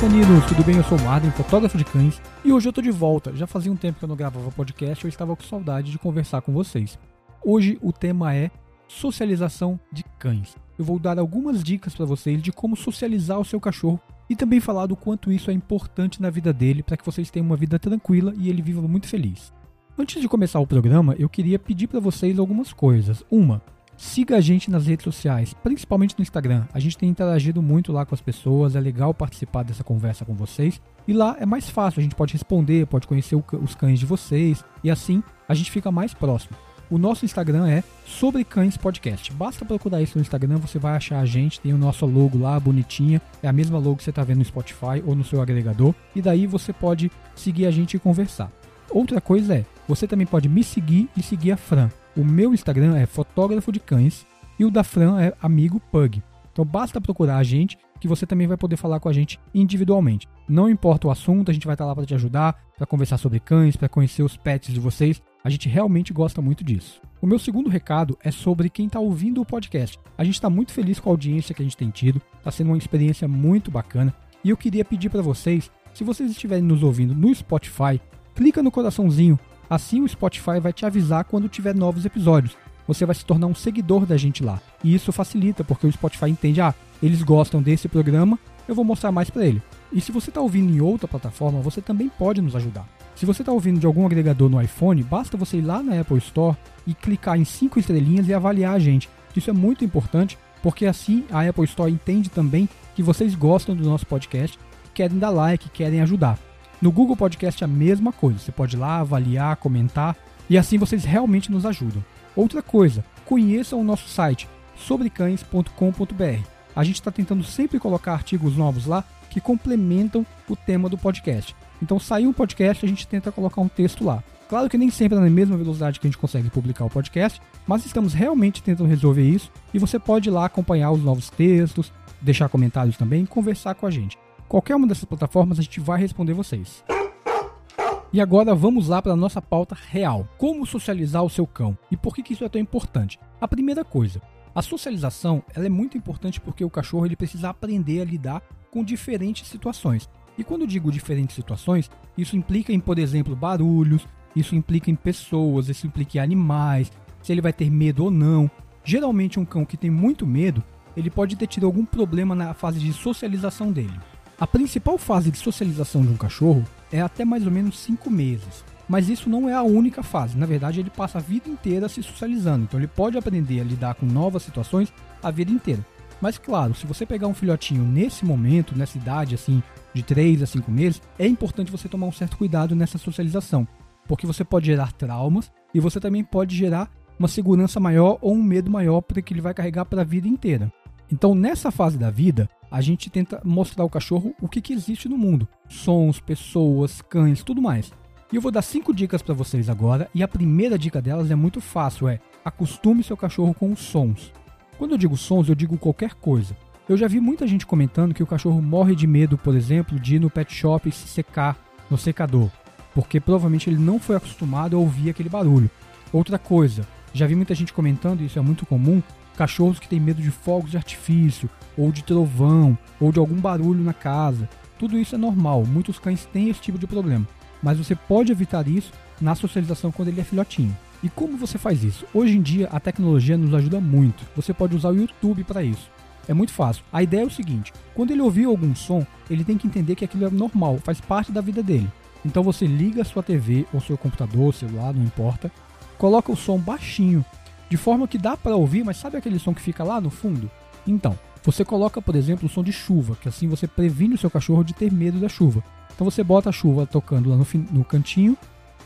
caninos, tudo bem? Eu sou o Marden, fotógrafo de cães, e hoje eu tô de volta. Já fazia um tempo que eu não gravava podcast, eu estava com saudade de conversar com vocês. Hoje o tema é socialização de cães. Eu vou dar algumas dicas para vocês de como socializar o seu cachorro e também falar do quanto isso é importante na vida dele para que vocês tenham uma vida tranquila e ele viva muito feliz. Antes de começar o programa, eu queria pedir para vocês algumas coisas. Uma, Siga a gente nas redes sociais, principalmente no Instagram. A gente tem interagido muito lá com as pessoas, é legal participar dessa conversa com vocês. E lá é mais fácil, a gente pode responder, pode conhecer os cães de vocês e assim a gente fica mais próximo. O nosso Instagram é Sobre Cães Podcast. Basta procurar isso no Instagram, você vai achar a gente, tem o nosso logo lá, bonitinha. É a mesma logo que você está vendo no Spotify ou no seu agregador. E daí você pode seguir a gente e conversar. Outra coisa é, você também pode me seguir e seguir a Fran. O meu Instagram é fotógrafo de cães e o da Fran é amigo pug. Então basta procurar a gente que você também vai poder falar com a gente individualmente. Não importa o assunto, a gente vai estar lá para te ajudar, para conversar sobre cães, para conhecer os pets de vocês. A gente realmente gosta muito disso. O meu segundo recado é sobre quem está ouvindo o podcast. A gente está muito feliz com a audiência que a gente tem tido, está sendo uma experiência muito bacana. E eu queria pedir para vocês, se vocês estiverem nos ouvindo no Spotify, clica no coraçãozinho Assim o Spotify vai te avisar quando tiver novos episódios. Você vai se tornar um seguidor da gente lá. E isso facilita, porque o Spotify entende, ah, eles gostam desse programa, eu vou mostrar mais para ele. E se você está ouvindo em outra plataforma, você também pode nos ajudar. Se você está ouvindo de algum agregador no iPhone, basta você ir lá na Apple Store e clicar em 5 estrelinhas e avaliar a gente. Isso é muito importante, porque assim a Apple Store entende também que vocês gostam do nosso podcast, querem dar like, querem ajudar. No Google Podcast é a mesma coisa. Você pode ir lá avaliar, comentar e assim vocês realmente nos ajudam. Outra coisa, conheçam o nosso site sobrecães.com.br. A gente está tentando sempre colocar artigos novos lá que complementam o tema do podcast. Então, saiu um podcast, a gente tenta colocar um texto lá. Claro que nem sempre é na mesma velocidade que a gente consegue publicar o podcast, mas estamos realmente tentando resolver isso e você pode ir lá acompanhar os novos textos, deixar comentários também, conversar com a gente. Qualquer uma dessas plataformas a gente vai responder vocês. E agora vamos lá para a nossa pauta real. Como socializar o seu cão? E por que, que isso é tão importante? A primeira coisa, a socialização ela é muito importante porque o cachorro ele precisa aprender a lidar com diferentes situações. E quando eu digo diferentes situações, isso implica em, por exemplo, barulhos, isso implica em pessoas, isso implica em animais, se ele vai ter medo ou não. Geralmente um cão que tem muito medo, ele pode ter tido algum problema na fase de socialização dele. A principal fase de socialização de um cachorro é até mais ou menos 5 meses. Mas isso não é a única fase. Na verdade, ele passa a vida inteira se socializando. Então, ele pode aprender a lidar com novas situações a vida inteira. Mas, claro, se você pegar um filhotinho nesse momento, nessa idade assim, de 3 a 5 meses, é importante você tomar um certo cuidado nessa socialização. Porque você pode gerar traumas e você também pode gerar uma segurança maior ou um medo maior porque ele vai carregar para a vida inteira. Então, nessa fase da vida, a gente tenta mostrar ao cachorro o que, que existe no mundo: sons, pessoas, cães, tudo mais. E eu vou dar cinco dicas para vocês agora, e a primeira dica delas é muito fácil: é acostume seu cachorro com os sons. Quando eu digo sons, eu digo qualquer coisa. Eu já vi muita gente comentando que o cachorro morre de medo, por exemplo, de ir no pet shop e se secar no secador, porque provavelmente ele não foi acostumado a ouvir aquele barulho. Outra coisa, já vi muita gente comentando, e isso é muito comum, cachorros que têm medo de fogos de artifício, ou de trovão, ou de algum barulho na casa. Tudo isso é normal, muitos cães têm esse tipo de problema, mas você pode evitar isso na socialização quando ele é filhotinho. E como você faz isso? Hoje em dia a tecnologia nos ajuda muito. Você pode usar o YouTube para isso. É muito fácil. A ideia é o seguinte: quando ele ouvir algum som, ele tem que entender que aquilo é normal, faz parte da vida dele. Então você liga a sua TV ou seu computador, celular, não importa, coloca o som baixinho de forma que dá para ouvir, mas sabe aquele som que fica lá no fundo? Então, você coloca, por exemplo, o som de chuva, que assim você previne o seu cachorro de ter medo da chuva. Então você bota a chuva tocando lá no, no cantinho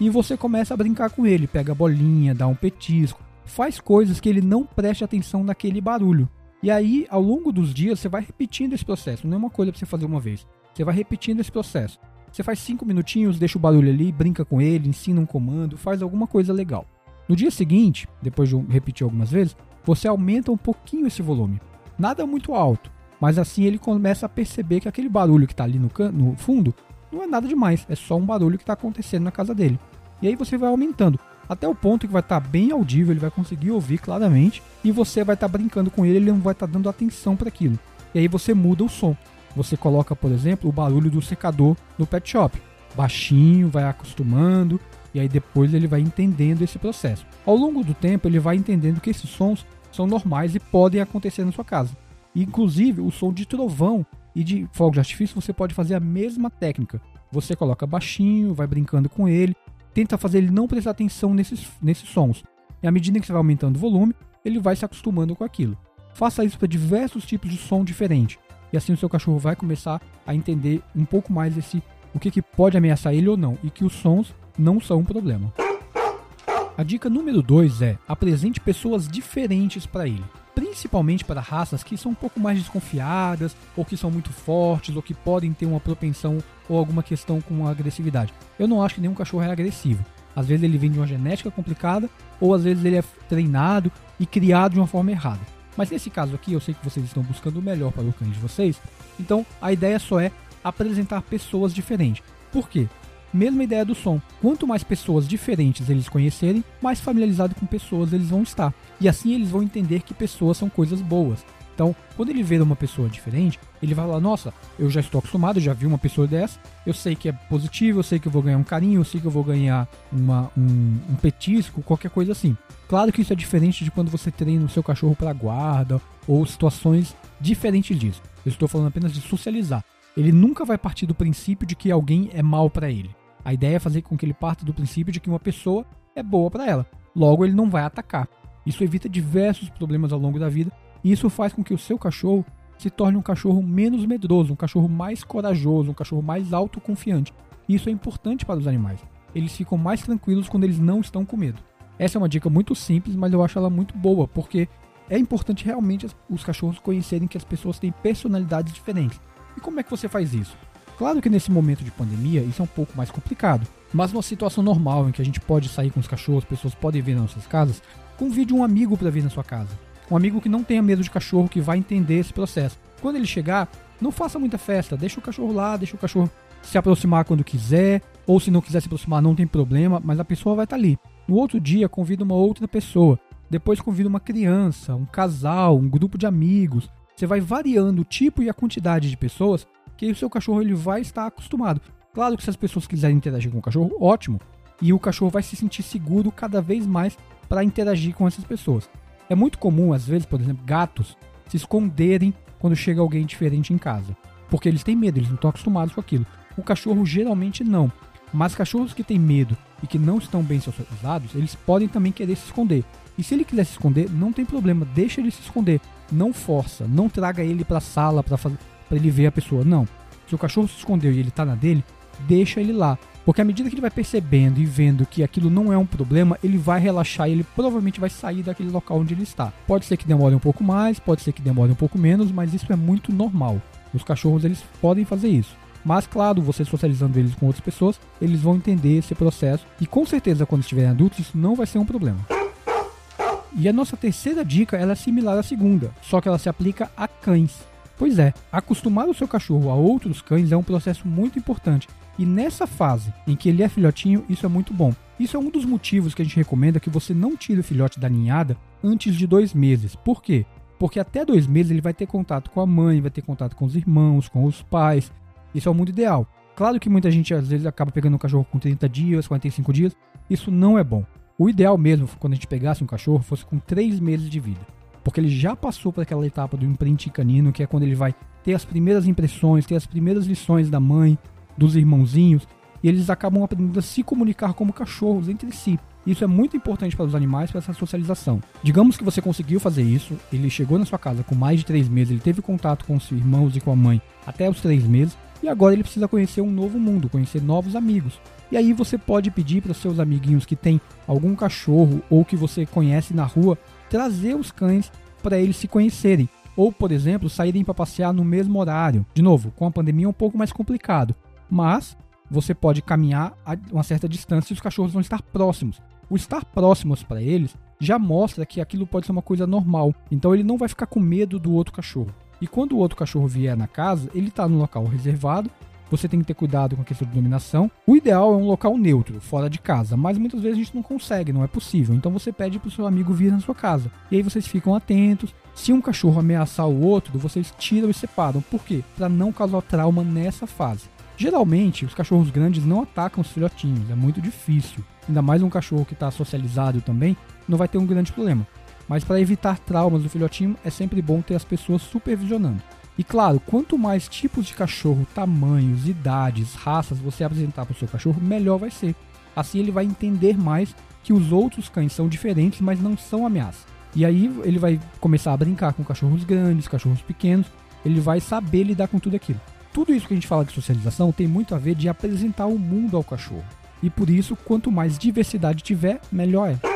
e você começa a brincar com ele, pega a bolinha, dá um petisco, faz coisas que ele não preste atenção naquele barulho. E aí, ao longo dos dias, você vai repetindo esse processo. Não é uma coisa para você fazer uma vez. Você vai repetindo esse processo. Você faz cinco minutinhos, deixa o barulho ali, brinca com ele, ensina um comando, faz alguma coisa legal. No dia seguinte, depois de repetir algumas vezes, você aumenta um pouquinho esse volume. Nada muito alto, mas assim ele começa a perceber que aquele barulho que está ali no, no fundo não é nada demais, é só um barulho que está acontecendo na casa dele. E aí você vai aumentando até o ponto que vai estar tá bem audível, ele vai conseguir ouvir claramente e você vai estar tá brincando com ele, ele não vai estar tá dando atenção para aquilo. E aí você muda o som. você coloca, por exemplo, o barulho do secador no pet shop. Baixinho, vai acostumando e aí depois ele vai entendendo esse processo. Ao longo do tempo, ele vai entendendo que esses sons são normais e podem acontecer na sua casa. Inclusive, o som de trovão e de fogo de artifício você pode fazer a mesma técnica. Você coloca baixinho, vai brincando com ele, tenta fazer ele não prestar atenção nesses, nesses sons. E à medida que você vai aumentando o volume, ele vai se acostumando com aquilo. Faça isso para diversos tipos de som diferente. E assim o seu cachorro vai começar a entender um pouco mais esse o que, que pode ameaçar ele ou não, e que os sons não são um problema. A dica número 2 é apresente pessoas diferentes para ele principalmente para raças que são um pouco mais desconfiadas, ou que são muito fortes, ou que podem ter uma propensão ou alguma questão com agressividade. Eu não acho que nenhum cachorro é agressivo. Às vezes ele vem de uma genética complicada, ou às vezes ele é treinado e criado de uma forma errada. Mas nesse caso aqui, eu sei que vocês estão buscando o melhor para o cães de vocês, então a ideia só é apresentar pessoas diferentes. Por quê? Mesma ideia do som. Quanto mais pessoas diferentes eles conhecerem, mais familiarizado com pessoas eles vão estar. E assim eles vão entender que pessoas são coisas boas. Então, quando ele vê uma pessoa diferente, ele vai falar: Nossa, eu já estou acostumado, já vi uma pessoa dessa, eu sei que é positivo, eu sei que eu vou ganhar um carinho, eu sei que eu vou ganhar uma, um, um petisco, qualquer coisa assim. Claro que isso é diferente de quando você treina o seu cachorro para guarda ou situações diferentes disso. Eu estou falando apenas de socializar. Ele nunca vai partir do princípio de que alguém é mal para ele. A ideia é fazer com que ele parta do princípio de que uma pessoa é boa para ela. Logo, ele não vai atacar. Isso evita diversos problemas ao longo da vida e isso faz com que o seu cachorro se torne um cachorro menos medroso, um cachorro mais corajoso, um cachorro mais autoconfiante. Isso é importante para os animais. Eles ficam mais tranquilos quando eles não estão com medo. Essa é uma dica muito simples, mas eu acho ela muito boa, porque é importante realmente os cachorros conhecerem que as pessoas têm personalidades diferentes. E como é que você faz isso? Claro que nesse momento de pandemia isso é um pouco mais complicado, mas numa situação normal em que a gente pode sair com os cachorros, pessoas podem vir nas nossas casas, convide um amigo para vir na sua casa. Um amigo que não tenha medo de cachorro, que vai entender esse processo. Quando ele chegar, não faça muita festa, deixa o cachorro lá, deixa o cachorro se aproximar quando quiser, ou se não quiser se aproximar, não tem problema, mas a pessoa vai estar tá ali. No outro dia, convida uma outra pessoa. Depois convida uma criança, um casal, um grupo de amigos. Você vai variando o tipo e a quantidade de pessoas que o seu cachorro ele vai estar acostumado. Claro que se as pessoas quiserem interagir com o cachorro, ótimo. E o cachorro vai se sentir seguro cada vez mais para interagir com essas pessoas. É muito comum, às vezes, por exemplo, gatos se esconderem quando chega alguém diferente em casa. Porque eles têm medo, eles não estão acostumados com aquilo. O cachorro geralmente não. Mas cachorros que têm medo e que não estão bem socializados, eles podem também querer se esconder. E se ele quiser se esconder, não tem problema, deixa ele se esconder. Não força, não traga ele para a sala para fazer para ele ver a pessoa. Não. Se o cachorro se escondeu e ele tá na dele, deixa ele lá. Porque à medida que ele vai percebendo e vendo que aquilo não é um problema, ele vai relaxar e ele provavelmente vai sair daquele local onde ele está. Pode ser que demore um pouco mais, pode ser que demore um pouco menos, mas isso é muito normal. Os cachorros eles podem fazer isso. Mas claro, você socializando eles com outras pessoas, eles vão entender esse processo e com certeza quando estiverem adultos isso não vai ser um problema. E a nossa terceira dica ela é similar à segunda, só que ela se aplica a cães. Pois é, acostumar o seu cachorro a outros cães é um processo muito importante. E nessa fase em que ele é filhotinho, isso é muito bom. Isso é um dos motivos que a gente recomenda que você não tire o filhote da ninhada antes de dois meses. Por quê? Porque até dois meses ele vai ter contato com a mãe, vai ter contato com os irmãos, com os pais. Isso é o mundo ideal. Claro que muita gente às vezes acaba pegando um cachorro com 30 dias, 45 dias. Isso não é bom. O ideal mesmo, quando a gente pegasse um cachorro, fosse com 3 meses de vida porque ele já passou por aquela etapa do imprint canino, que é quando ele vai ter as primeiras impressões, ter as primeiras lições da mãe, dos irmãozinhos, e eles acabam aprendendo a se comunicar como cachorros entre si. Isso é muito importante para os animais, para essa socialização. Digamos que você conseguiu fazer isso, ele chegou na sua casa com mais de três meses, ele teve contato com os irmãos e com a mãe até os três meses, e agora ele precisa conhecer um novo mundo, conhecer novos amigos. E aí você pode pedir para os seus amiguinhos que tem algum cachorro ou que você conhece na rua trazer os cães para eles se conhecerem. Ou, por exemplo, saírem para passear no mesmo horário. De novo, com a pandemia é um pouco mais complicado, mas você pode caminhar a uma certa distância e os cachorros vão estar próximos. O estar próximos para eles já mostra que aquilo pode ser uma coisa normal. Então ele não vai ficar com medo do outro cachorro. E quando o outro cachorro vier na casa, ele está no local reservado você tem que ter cuidado com a questão de iluminação. O ideal é um local neutro, fora de casa, mas muitas vezes a gente não consegue, não é possível. Então você pede para o seu amigo vir na sua casa. E aí vocês ficam atentos Se um cachorro ameaçar o outro, vocês tiram e separam. Por quê? Para não causar trauma nessa fase. Geralmente, os cachorros grandes não atacam os filhotinhos, é muito difícil. Ainda mais um cachorro que está socializado também, não vai ter um grande problema. Mas para evitar traumas do filhotinho, é sempre bom ter as pessoas supervisionando. E claro, quanto mais tipos de cachorro, tamanhos, idades, raças você apresentar para o seu cachorro, melhor vai ser. Assim ele vai entender mais que os outros cães são diferentes, mas não são ameaça. E aí ele vai começar a brincar com cachorros grandes, cachorros pequenos, ele vai saber lidar com tudo aquilo. Tudo isso que a gente fala de socialização tem muito a ver de apresentar o mundo ao cachorro. E por isso, quanto mais diversidade tiver, melhor é.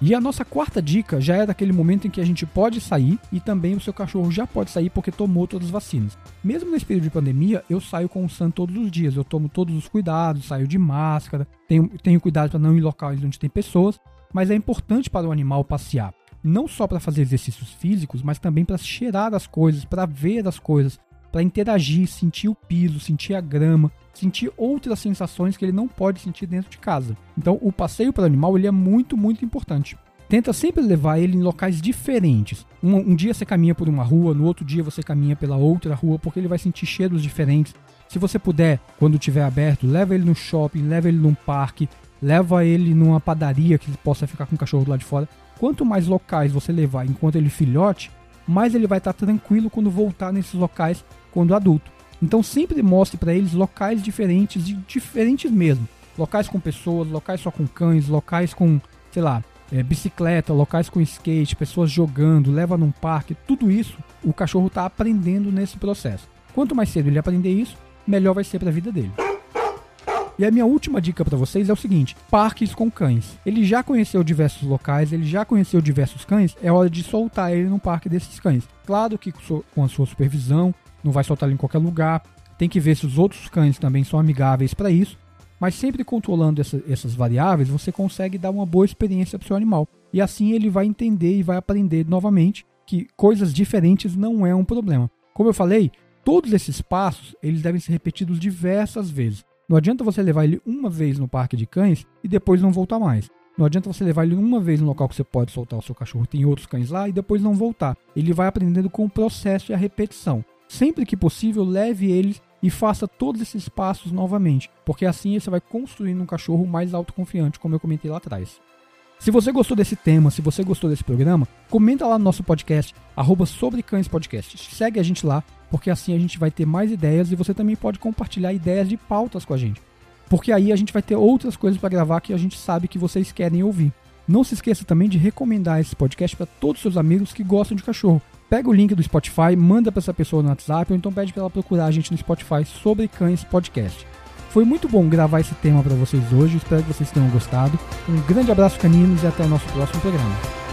E a nossa quarta dica já é daquele momento em que a gente pode sair e também o seu cachorro já pode sair porque tomou todas as vacinas. Mesmo nesse período de pandemia, eu saio com o Sam todos os dias. Eu tomo todos os cuidados, saio de máscara, tenho, tenho cuidado para não ir em locais onde tem pessoas, mas é importante para o animal passear. Não só para fazer exercícios físicos, mas também para cheirar as coisas, para ver as coisas, para interagir, sentir o piso, sentir a grama, sentir outras sensações que ele não pode sentir dentro de casa. Então, o passeio para o animal ele é muito, muito importante. Tenta sempre levar ele em locais diferentes. Um, um, dia você caminha por uma rua, no outro dia você caminha pela outra rua, porque ele vai sentir cheiros diferentes. Se você puder, quando tiver aberto, leva ele no shopping, leva ele num parque, leva ele numa padaria que ele possa ficar com o cachorro do lado de fora. Quanto mais locais você levar enquanto ele filhote, mais ele vai estar tranquilo quando voltar nesses locais quando adulto. Então sempre mostre para eles locais diferentes e diferentes mesmo. Locais com pessoas, locais só com cães, locais com, sei lá, é, bicicleta, locais com skate, pessoas jogando, leva num parque, tudo isso o cachorro está aprendendo nesse processo. Quanto mais cedo ele aprender isso, melhor vai ser para a vida dele. E a minha última dica para vocês é o seguinte: parques com cães. Ele já conheceu diversos locais, ele já conheceu diversos cães, é hora de soltar ele no parque desses cães. Claro que com a sua supervisão, não vai soltar ele em qualquer lugar. Tem que ver se os outros cães também são amigáveis para isso. Mas sempre controlando essa, essas variáveis, você consegue dar uma boa experiência para o seu animal. E assim ele vai entender e vai aprender novamente que coisas diferentes não é um problema. Como eu falei, todos esses passos eles devem ser repetidos diversas vezes. Não adianta você levar ele uma vez no parque de cães e depois não voltar mais. Não adianta você levar ele uma vez no local que você pode soltar o seu cachorro, tem outros cães lá e depois não voltar. Ele vai aprendendo com o processo e a repetição. Sempre que possível, leve eles e faça todos esses passos novamente, porque assim você vai construindo um cachorro mais autoconfiante, como eu comentei lá atrás. Se você gostou desse tema, se você gostou desse programa, comenta lá no nosso podcast, arroba sobre cães podcast. Segue a gente lá, porque assim a gente vai ter mais ideias e você também pode compartilhar ideias de pautas com a gente. Porque aí a gente vai ter outras coisas para gravar que a gente sabe que vocês querem ouvir. Não se esqueça também de recomendar esse podcast para todos os seus amigos que gostam de cachorro. Pega o link do Spotify, manda para essa pessoa no WhatsApp ou então pede para ela procurar a gente no Spotify sobre Cães Podcast. Foi muito bom gravar esse tema para vocês hoje, espero que vocês tenham gostado. Um grande abraço caninos e até o nosso próximo programa.